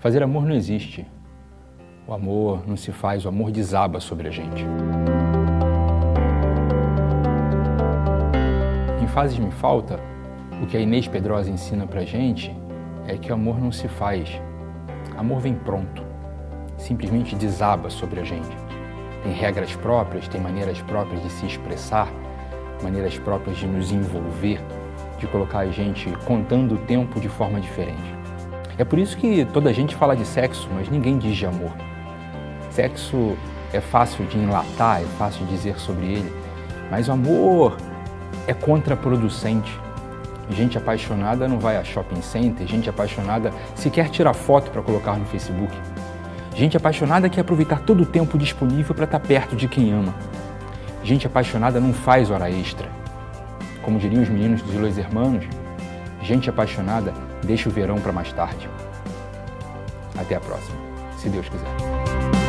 Fazer amor não existe. O amor não se faz, o amor desaba sobre a gente. Em Fases Me Falta, o que a Inês Pedrosa ensina pra gente é que o amor não se faz. Amor vem pronto. Simplesmente desaba sobre a gente. Tem regras próprias, tem maneiras próprias de se expressar, maneiras próprias de nos envolver, de colocar a gente contando o tempo de forma diferente. É por isso que toda gente fala de sexo, mas ninguém diz de amor. Sexo é fácil de enlatar, é fácil de dizer sobre ele, mas o amor é contraproducente. Gente apaixonada não vai a shopping center, gente apaixonada sequer tira foto para colocar no Facebook. Gente apaixonada quer aproveitar todo o tempo disponível para estar perto de quem ama. Gente apaixonada não faz hora extra. Como diriam os meninos dos Los Hermanos, gente apaixonada deixa o verão para mais tarde. Até a próxima, se Deus quiser.